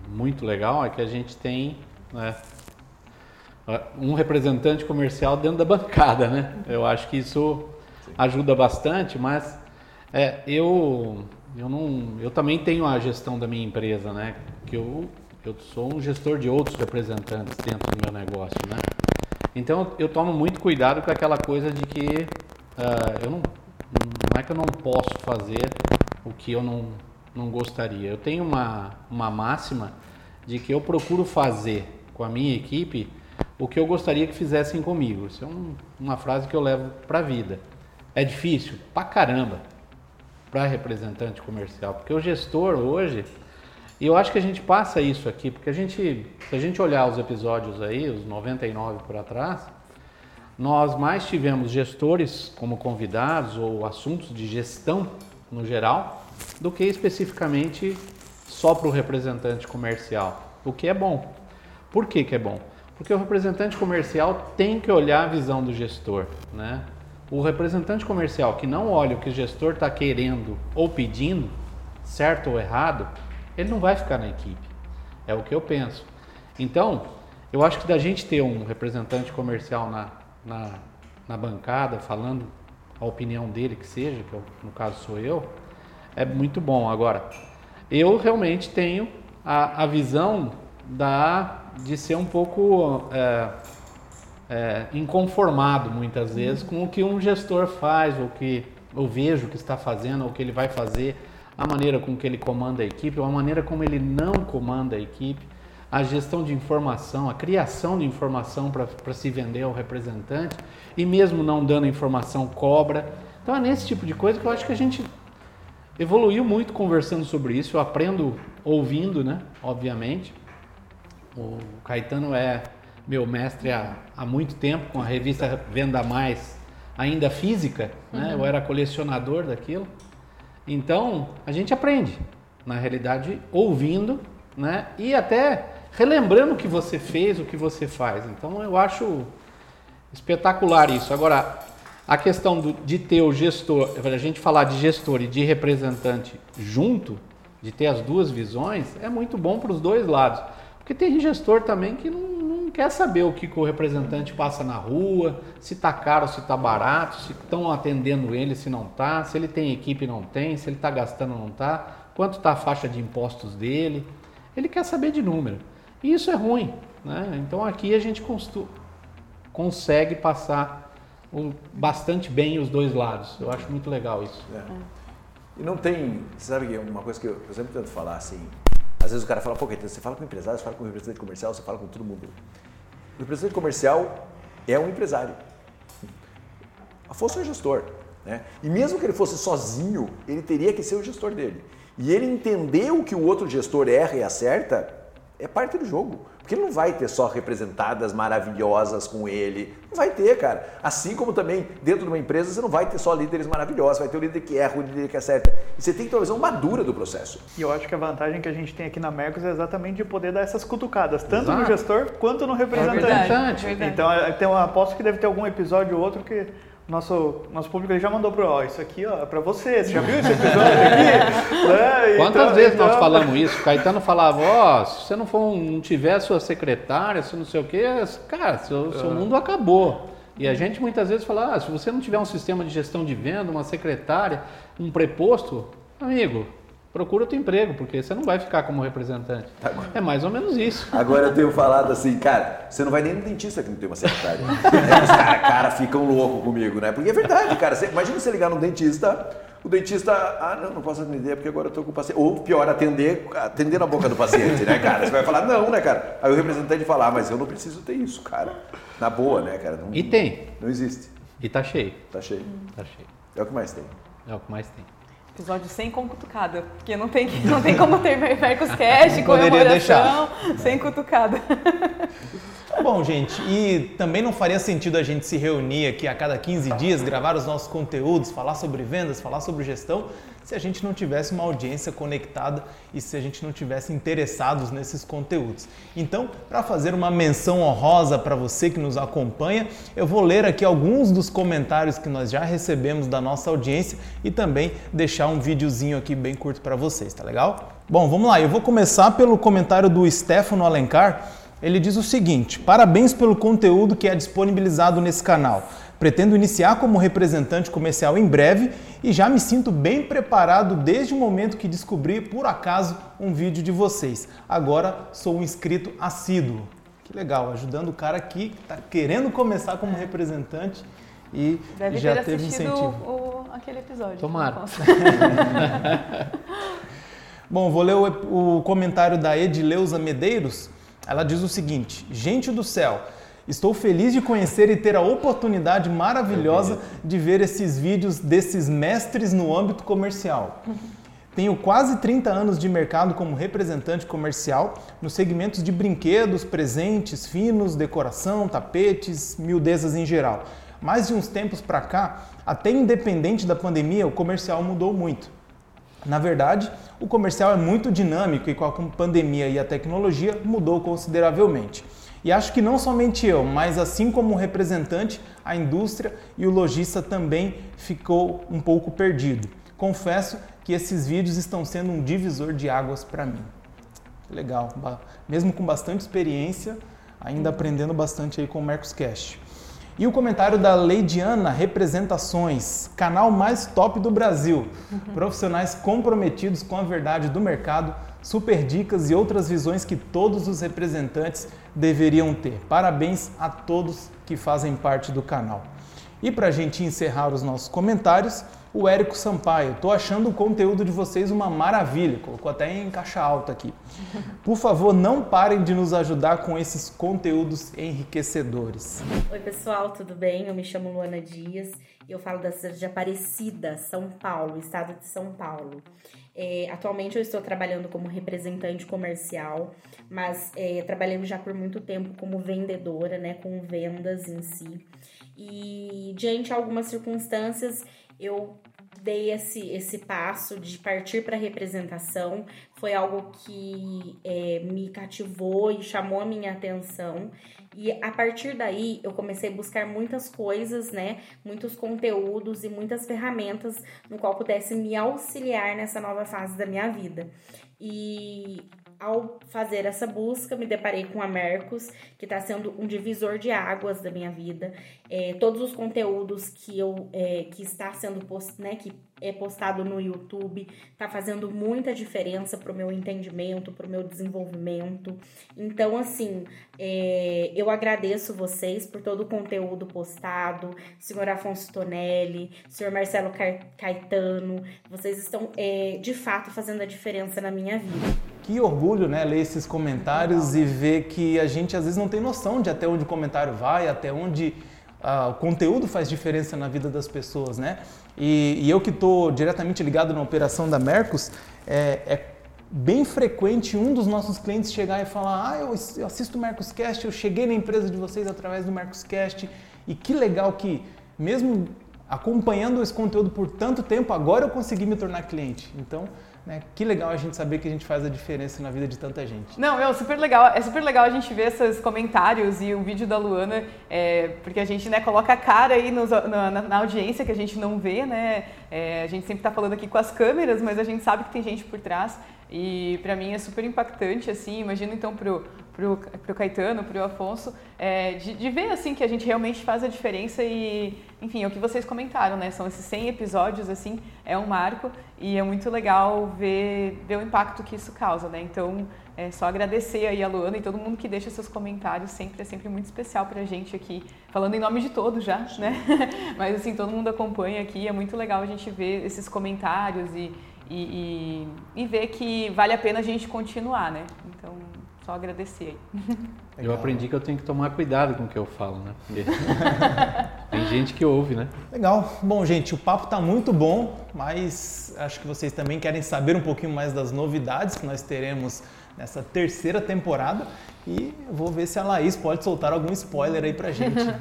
muito legal é que a gente tem né, um representante comercial dentro da bancada, né? Eu acho que isso ajuda bastante, mas é, eu eu não, eu também tenho a gestão da minha empresa, né? Que eu, eu sou um gestor de outros representantes dentro do meu negócio, né? Então eu tomo muito cuidado com aquela coisa de que uh, eu não, não é que eu não posso fazer o que eu não, não gostaria. Eu tenho uma, uma máxima de que eu procuro fazer com a minha equipe o que eu gostaria que fizessem comigo. Isso é um, uma frase que eu levo para a vida. É difícil? Pra caramba para representante comercial, porque o gestor hoje, e eu acho que a gente passa isso aqui, porque a gente, se a gente olhar os episódios aí, os 99 por atrás, nós mais tivemos gestores como convidados ou assuntos de gestão no geral, do que especificamente só para o representante comercial, o que é bom. Por que, que é bom? Porque o representante comercial tem que olhar a visão do gestor, né? O representante comercial que não olha o que o gestor está querendo ou pedindo, certo ou errado, ele não vai ficar na equipe. É o que eu penso. Então, eu acho que da gente ter um representante comercial na, na, na bancada falando a opinião dele, que seja, que eu, no caso sou eu, é muito bom. Agora, eu realmente tenho a, a visão da, de ser um pouco. É, é, inconformado muitas vezes com o que um gestor faz, ou que eu vejo que está fazendo, ou que ele vai fazer, a maneira com que ele comanda a equipe, ou a maneira como ele não comanda a equipe, a gestão de informação, a criação de informação para se vender ao representante, e mesmo não dando informação, cobra. Então é nesse tipo de coisa que eu acho que a gente evoluiu muito conversando sobre isso, eu aprendo ouvindo, né? Obviamente. O Caetano é meu mestre há, há muito tempo, com a revista Venda Mais, ainda física, né? Uhum. eu era colecionador daquilo. Então, a gente aprende, na realidade, ouvindo, né? E até relembrando o que você fez, o que você faz. Então, eu acho espetacular isso. Agora, a questão do, de ter o gestor, a gente falar de gestor e de representante junto, de ter as duas visões, é muito bom para os dois lados. Porque tem gestor também que não, não quer saber o que, o representante passa na rua, se está caro, se está barato, se estão atendendo ele, se não está, se ele tem equipe não tem, se ele está gastando não está, quanto está a faixa de impostos dele. Ele quer saber de número. E isso é ruim. Né? Então aqui a gente consegue passar bastante bem os dois lados. Eu acho muito legal isso. É. E não tem, sabe, uma coisa que eu, eu sempre tento falar assim, às vezes o cara fala, pô, você fala com empresário, você fala com representante comercial, você fala com todo mundo. O representante comercial é um empresário. Afonso é um gestor. Né? E mesmo que ele fosse sozinho, ele teria que ser o gestor dele. E ele entender o que o outro gestor erra e acerta é parte do jogo. Porque ele não vai ter só representadas maravilhosas com ele. Não vai ter, cara. Assim como também dentro de uma empresa você não vai ter só líderes maravilhosos, vai ter o líder que erra, o líder que acerta. E você tem que ter uma visão madura do processo. E eu acho que a vantagem que a gente tem aqui na Mercos é exatamente de poder dar essas cutucadas, tanto Exato. no gestor quanto no representante. É verdade, é verdade. Então, eu aposto que deve ter algum episódio ou outro que nosso, nosso público já mandou para ó, isso aqui ó, é para você, você já viu esse episódio aqui? é, Quantas então, vezes então... nós falamos isso? Caetano falava, ó, oh, se você não, for, não tiver sua secretária, se não sei o quê, cara, seu, seu mundo acabou. E a gente muitas vezes fala, ah, se você não tiver um sistema de gestão de venda, uma secretária, um preposto, amigo, procura outro emprego, porque você não vai ficar como representante. Tá é mais ou menos isso. Agora eu tenho falado assim, cara, você não vai nem no dentista que não tem uma secretária. é, os caras cara, ficam loucos comigo, né? Porque é verdade, cara. Você, imagina você ligar no dentista, o dentista, ah, não, não posso atender porque agora eu tô com o paciente. Ou pior, atender, atender na boca do paciente, né, cara? Você vai falar, não, né, cara? Aí o representante fala, ah, mas eu não preciso ter isso, cara. Na boa, né, cara? Não, e tem. Não existe. E tá cheio. Tá cheio. Tá cheio. É o que mais tem. É o que mais tem episódio sem com cutucada, porque não tem, não tem como ter Mercos Cash, comemoração, sem cutucada. Bom, gente, e também não faria sentido a gente se reunir aqui a cada 15 dias, gravar os nossos conteúdos, falar sobre vendas, falar sobre gestão, se a gente não tivesse uma audiência conectada e se a gente não tivesse interessados nesses conteúdos. Então, para fazer uma menção honrosa para você que nos acompanha, eu vou ler aqui alguns dos comentários que nós já recebemos da nossa audiência e também deixar um videozinho aqui bem curto para vocês, tá legal? Bom, vamos lá. Eu vou começar pelo comentário do Stefano Alencar. Ele diz o seguinte: Parabéns pelo conteúdo que é disponibilizado nesse canal. Pretendo iniciar como representante comercial em breve e já me sinto bem preparado desde o momento que descobri por acaso um vídeo de vocês. Agora sou um inscrito assíduo. Que legal, ajudando o cara aqui que está querendo começar como representante e Deve já ter teve incentivo. O, aquele episódio. Tomara. Bom, vou ler o, o comentário da Edileuza Medeiros. Ela diz o seguinte: Gente do céu, Estou feliz de conhecer e ter a oportunidade maravilhosa de ver esses vídeos desses mestres no âmbito comercial. Tenho quase 30 anos de mercado como representante comercial nos segmentos de brinquedos, presentes, finos, decoração, tapetes, miudezas em geral. Mas de uns tempos para cá, até independente da pandemia, o comercial mudou muito. Na verdade, o comercial é muito dinâmico e com a pandemia e a tecnologia mudou consideravelmente. E acho que não somente eu, mas assim como o representante, a indústria e o lojista também ficou um pouco perdido. Confesso que esses vídeos estão sendo um divisor de águas para mim. Legal, mesmo com bastante experiência, ainda aprendendo bastante aí com o Mercoscast. E o comentário da Leidiana Representações, canal mais top do Brasil. Profissionais comprometidos com a verdade do mercado, super dicas e outras visões que todos os representantes deveriam ter. Parabéns a todos que fazem parte do canal. E para a gente encerrar os nossos comentários, o Érico Sampaio. Estou achando o conteúdo de vocês uma maravilha, colocou até em caixa alta aqui. Por favor, não parem de nos ajudar com esses conteúdos enriquecedores. Oi, pessoal, tudo bem? Eu me chamo Luana Dias e eu falo da cidade de Aparecida, São Paulo, estado de São Paulo. É, atualmente eu estou trabalhando como representante comercial, mas é, trabalhando já por muito tempo como vendedora, né, com vendas em si. E diante de algumas circunstâncias, eu dei esse, esse passo de partir para representação. Foi algo que é, me cativou e chamou a minha atenção. E a partir daí eu comecei a buscar muitas coisas, né? Muitos conteúdos e muitas ferramentas no qual pudesse me auxiliar nessa nova fase da minha vida. E ao fazer essa busca, me deparei com a Mercos, que está sendo um divisor de águas da minha vida. É, todos os conteúdos que eu é, que está sendo post, né, que é postado no YouTube, está fazendo muita diferença para o meu entendimento, para o meu desenvolvimento. Então, assim, é, eu agradeço vocês por todo o conteúdo postado, senhor Afonso Tonelli, senhor Marcelo Caetano, vocês estão é, de fato fazendo a diferença na minha vida. Que orgulho, né, ler esses comentários e ver que a gente às vezes não tem noção de até onde o comentário vai, até onde uh, o conteúdo faz diferença na vida das pessoas, né? E, e eu que estou diretamente ligado na operação da Mercos, é, é, bem frequente um dos nossos clientes chegar e falar: Ah, eu, eu assisto o Mercoscast, eu cheguei na empresa de vocês através do Mercoscast e que legal que, mesmo acompanhando esse conteúdo por tanto tempo, agora eu consegui me tornar cliente. Então, né? Que legal a gente saber que a gente faz a diferença na vida de tanta gente. Não, é super legal. É super legal a gente ver esses comentários e o vídeo da Luana, é, porque a gente né, coloca a cara aí nos, na, na, audiência que a gente não vê, né? É, a gente sempre está falando aqui com as câmeras, mas a gente sabe que tem gente por trás. E para mim é super impactante, assim, imagino então pro, pro, pro Caetano, pro Afonso, é, de, de, ver assim que a gente realmente faz a diferença e, enfim, é o que vocês comentaram, né? São esses 100 episódios, assim, é um marco e é muito legal ver, ver o impacto que isso causa, né? Então, é só agradecer aí a Luana e todo mundo que deixa seus comentários, sempre é sempre muito especial pra gente aqui, falando em nome de todos já, né? Mas assim, todo mundo acompanha aqui, é muito legal a gente ver esses comentários e e, e, e, ver que vale a pena a gente continuar, né? Então, só agradecer aí. Eu aprendi que eu tenho que tomar cuidado com o que eu falo, né? Porque tem gente que ouve, né? Legal. Bom, gente, o papo está muito bom, mas acho que vocês também querem saber um pouquinho mais das novidades que nós teremos nessa terceira temporada e vou ver se a Laís pode soltar algum spoiler aí pra gente.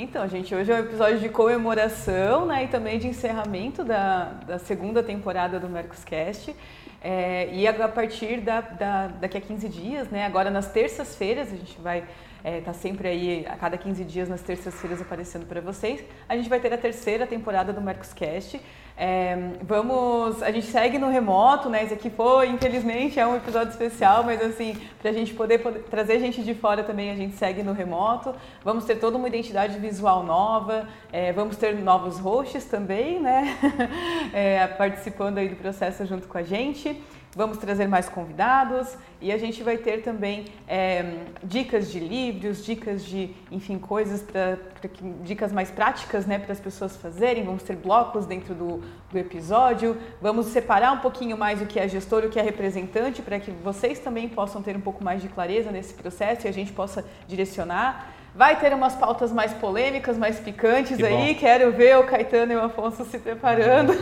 Então, gente, hoje é um episódio de comemoração né, e também de encerramento da, da segunda temporada do Mercoscast. É, e a partir da, da, daqui a 15 dias, né, agora nas terças-feiras, a gente vai é, tá sempre aí a cada 15 dias nas terças-feiras aparecendo para vocês. A gente vai ter a terceira temporada do Mercoscast. É, vamos, a gente segue no remoto, né? Esse aqui foi, infelizmente, é um episódio especial, mas assim, para a gente poder, poder, trazer gente de fora também, a gente segue no remoto. Vamos ter toda uma identidade visual nova, é, vamos ter novos hosts também, né? É, participando aí do processo junto com a gente. Vamos trazer mais convidados e a gente vai ter também é, dicas de livros, dicas de, enfim, coisas para dicas mais práticas, né, para as pessoas fazerem. Vamos ter blocos dentro do, do episódio. Vamos separar um pouquinho mais o que é gestor o que é representante para que vocês também possam ter um pouco mais de clareza nesse processo e a gente possa direcionar. Vai ter umas pautas mais polêmicas, mais picantes que aí. Bom. Quero ver o Caetano e o Afonso se preparando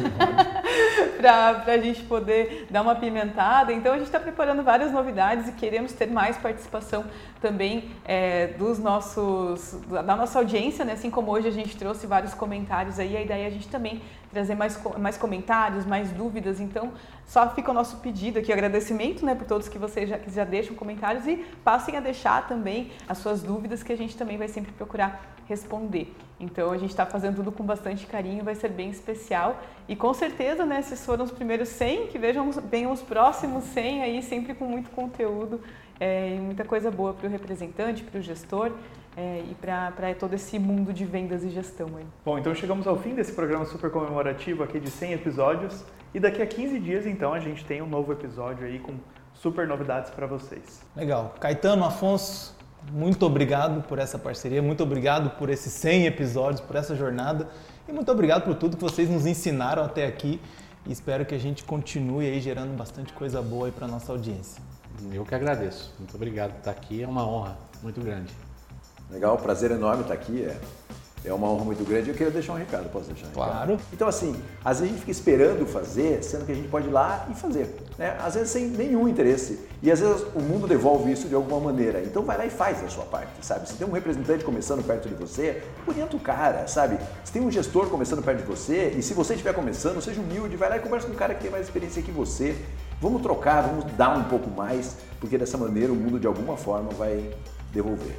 para a gente poder dar uma pimentada. Então a gente está preparando várias novidades e queremos ter mais participação também é, dos nossos, da nossa audiência, né? Assim como hoje a gente trouxe vários comentários aí, a ideia é a gente também trazer mais, mais comentários, mais dúvidas. Então, só fica o nosso pedido aqui, agradecimento né, por todos que vocês já, que já deixam comentários e passem a deixar também as suas dúvidas, que a gente também vai sempre procurar responder. Então, a gente está fazendo tudo com bastante carinho, vai ser bem especial. E com certeza, né, esses foram os primeiros 100, que vejam, venham os próximos 100 aí, sempre com muito conteúdo é, e muita coisa boa para o representante, para o gestor é, e para todo esse mundo de vendas e gestão. Aí. Bom, então chegamos ao fim desse programa super comemorativo aqui de 100 episódios e daqui a 15 dias então a gente tem um novo episódio aí com super novidades para vocês. Legal. Caetano, Afonso, muito obrigado por essa parceria, muito obrigado por esses 100 episódios, por essa jornada e muito obrigado por tudo que vocês nos ensinaram até aqui e espero que a gente continue aí gerando bastante coisa boa aí para nossa audiência. Eu que agradeço. Muito obrigado por estar aqui, é uma honra muito grande. Legal, prazer enorme estar aqui. É, É uma honra muito grande. Eu queria deixar um recado, posso deixar um? Claro. Então, assim, às vezes a gente fica esperando fazer, sendo que a gente pode ir lá e fazer. Né? Às vezes sem nenhum interesse. E às vezes o mundo devolve isso de alguma maneira. Então vai lá e faz a sua parte, sabe? Se tem um representante começando perto de você, orienta o cara, sabe? Se tem um gestor começando perto de você, e se você estiver começando, seja humilde, vai lá e conversa com um cara que tem mais experiência que você. Vamos trocar, vamos dar um pouco mais, porque dessa maneira o mundo de alguma forma vai devolver.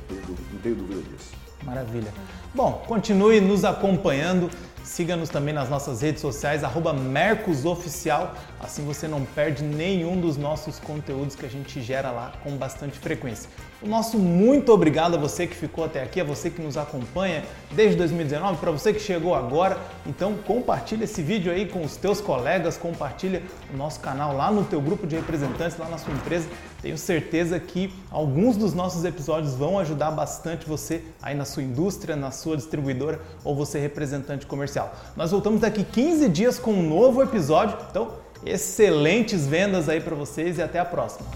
Não tenho dúvida disso. Maravilha. Bom, continue nos acompanhando. Siga-nos também nas nossas redes sociais, Mercosoficial. Assim você não perde nenhum dos nossos conteúdos que a gente gera lá com bastante frequência. O nosso muito obrigado a você que ficou até aqui, a você que nos acompanha desde 2019, para você que chegou agora. Então compartilha esse vídeo aí com os teus colegas, compartilha o nosso canal lá no teu grupo de representantes, lá na sua empresa. Tenho certeza que alguns dos nossos episódios vão ajudar bastante você aí na sua indústria, na sua distribuidora ou você representante comercial. Nós voltamos daqui 15 dias com um novo episódio. Então, excelentes vendas aí para vocês e até a próxima.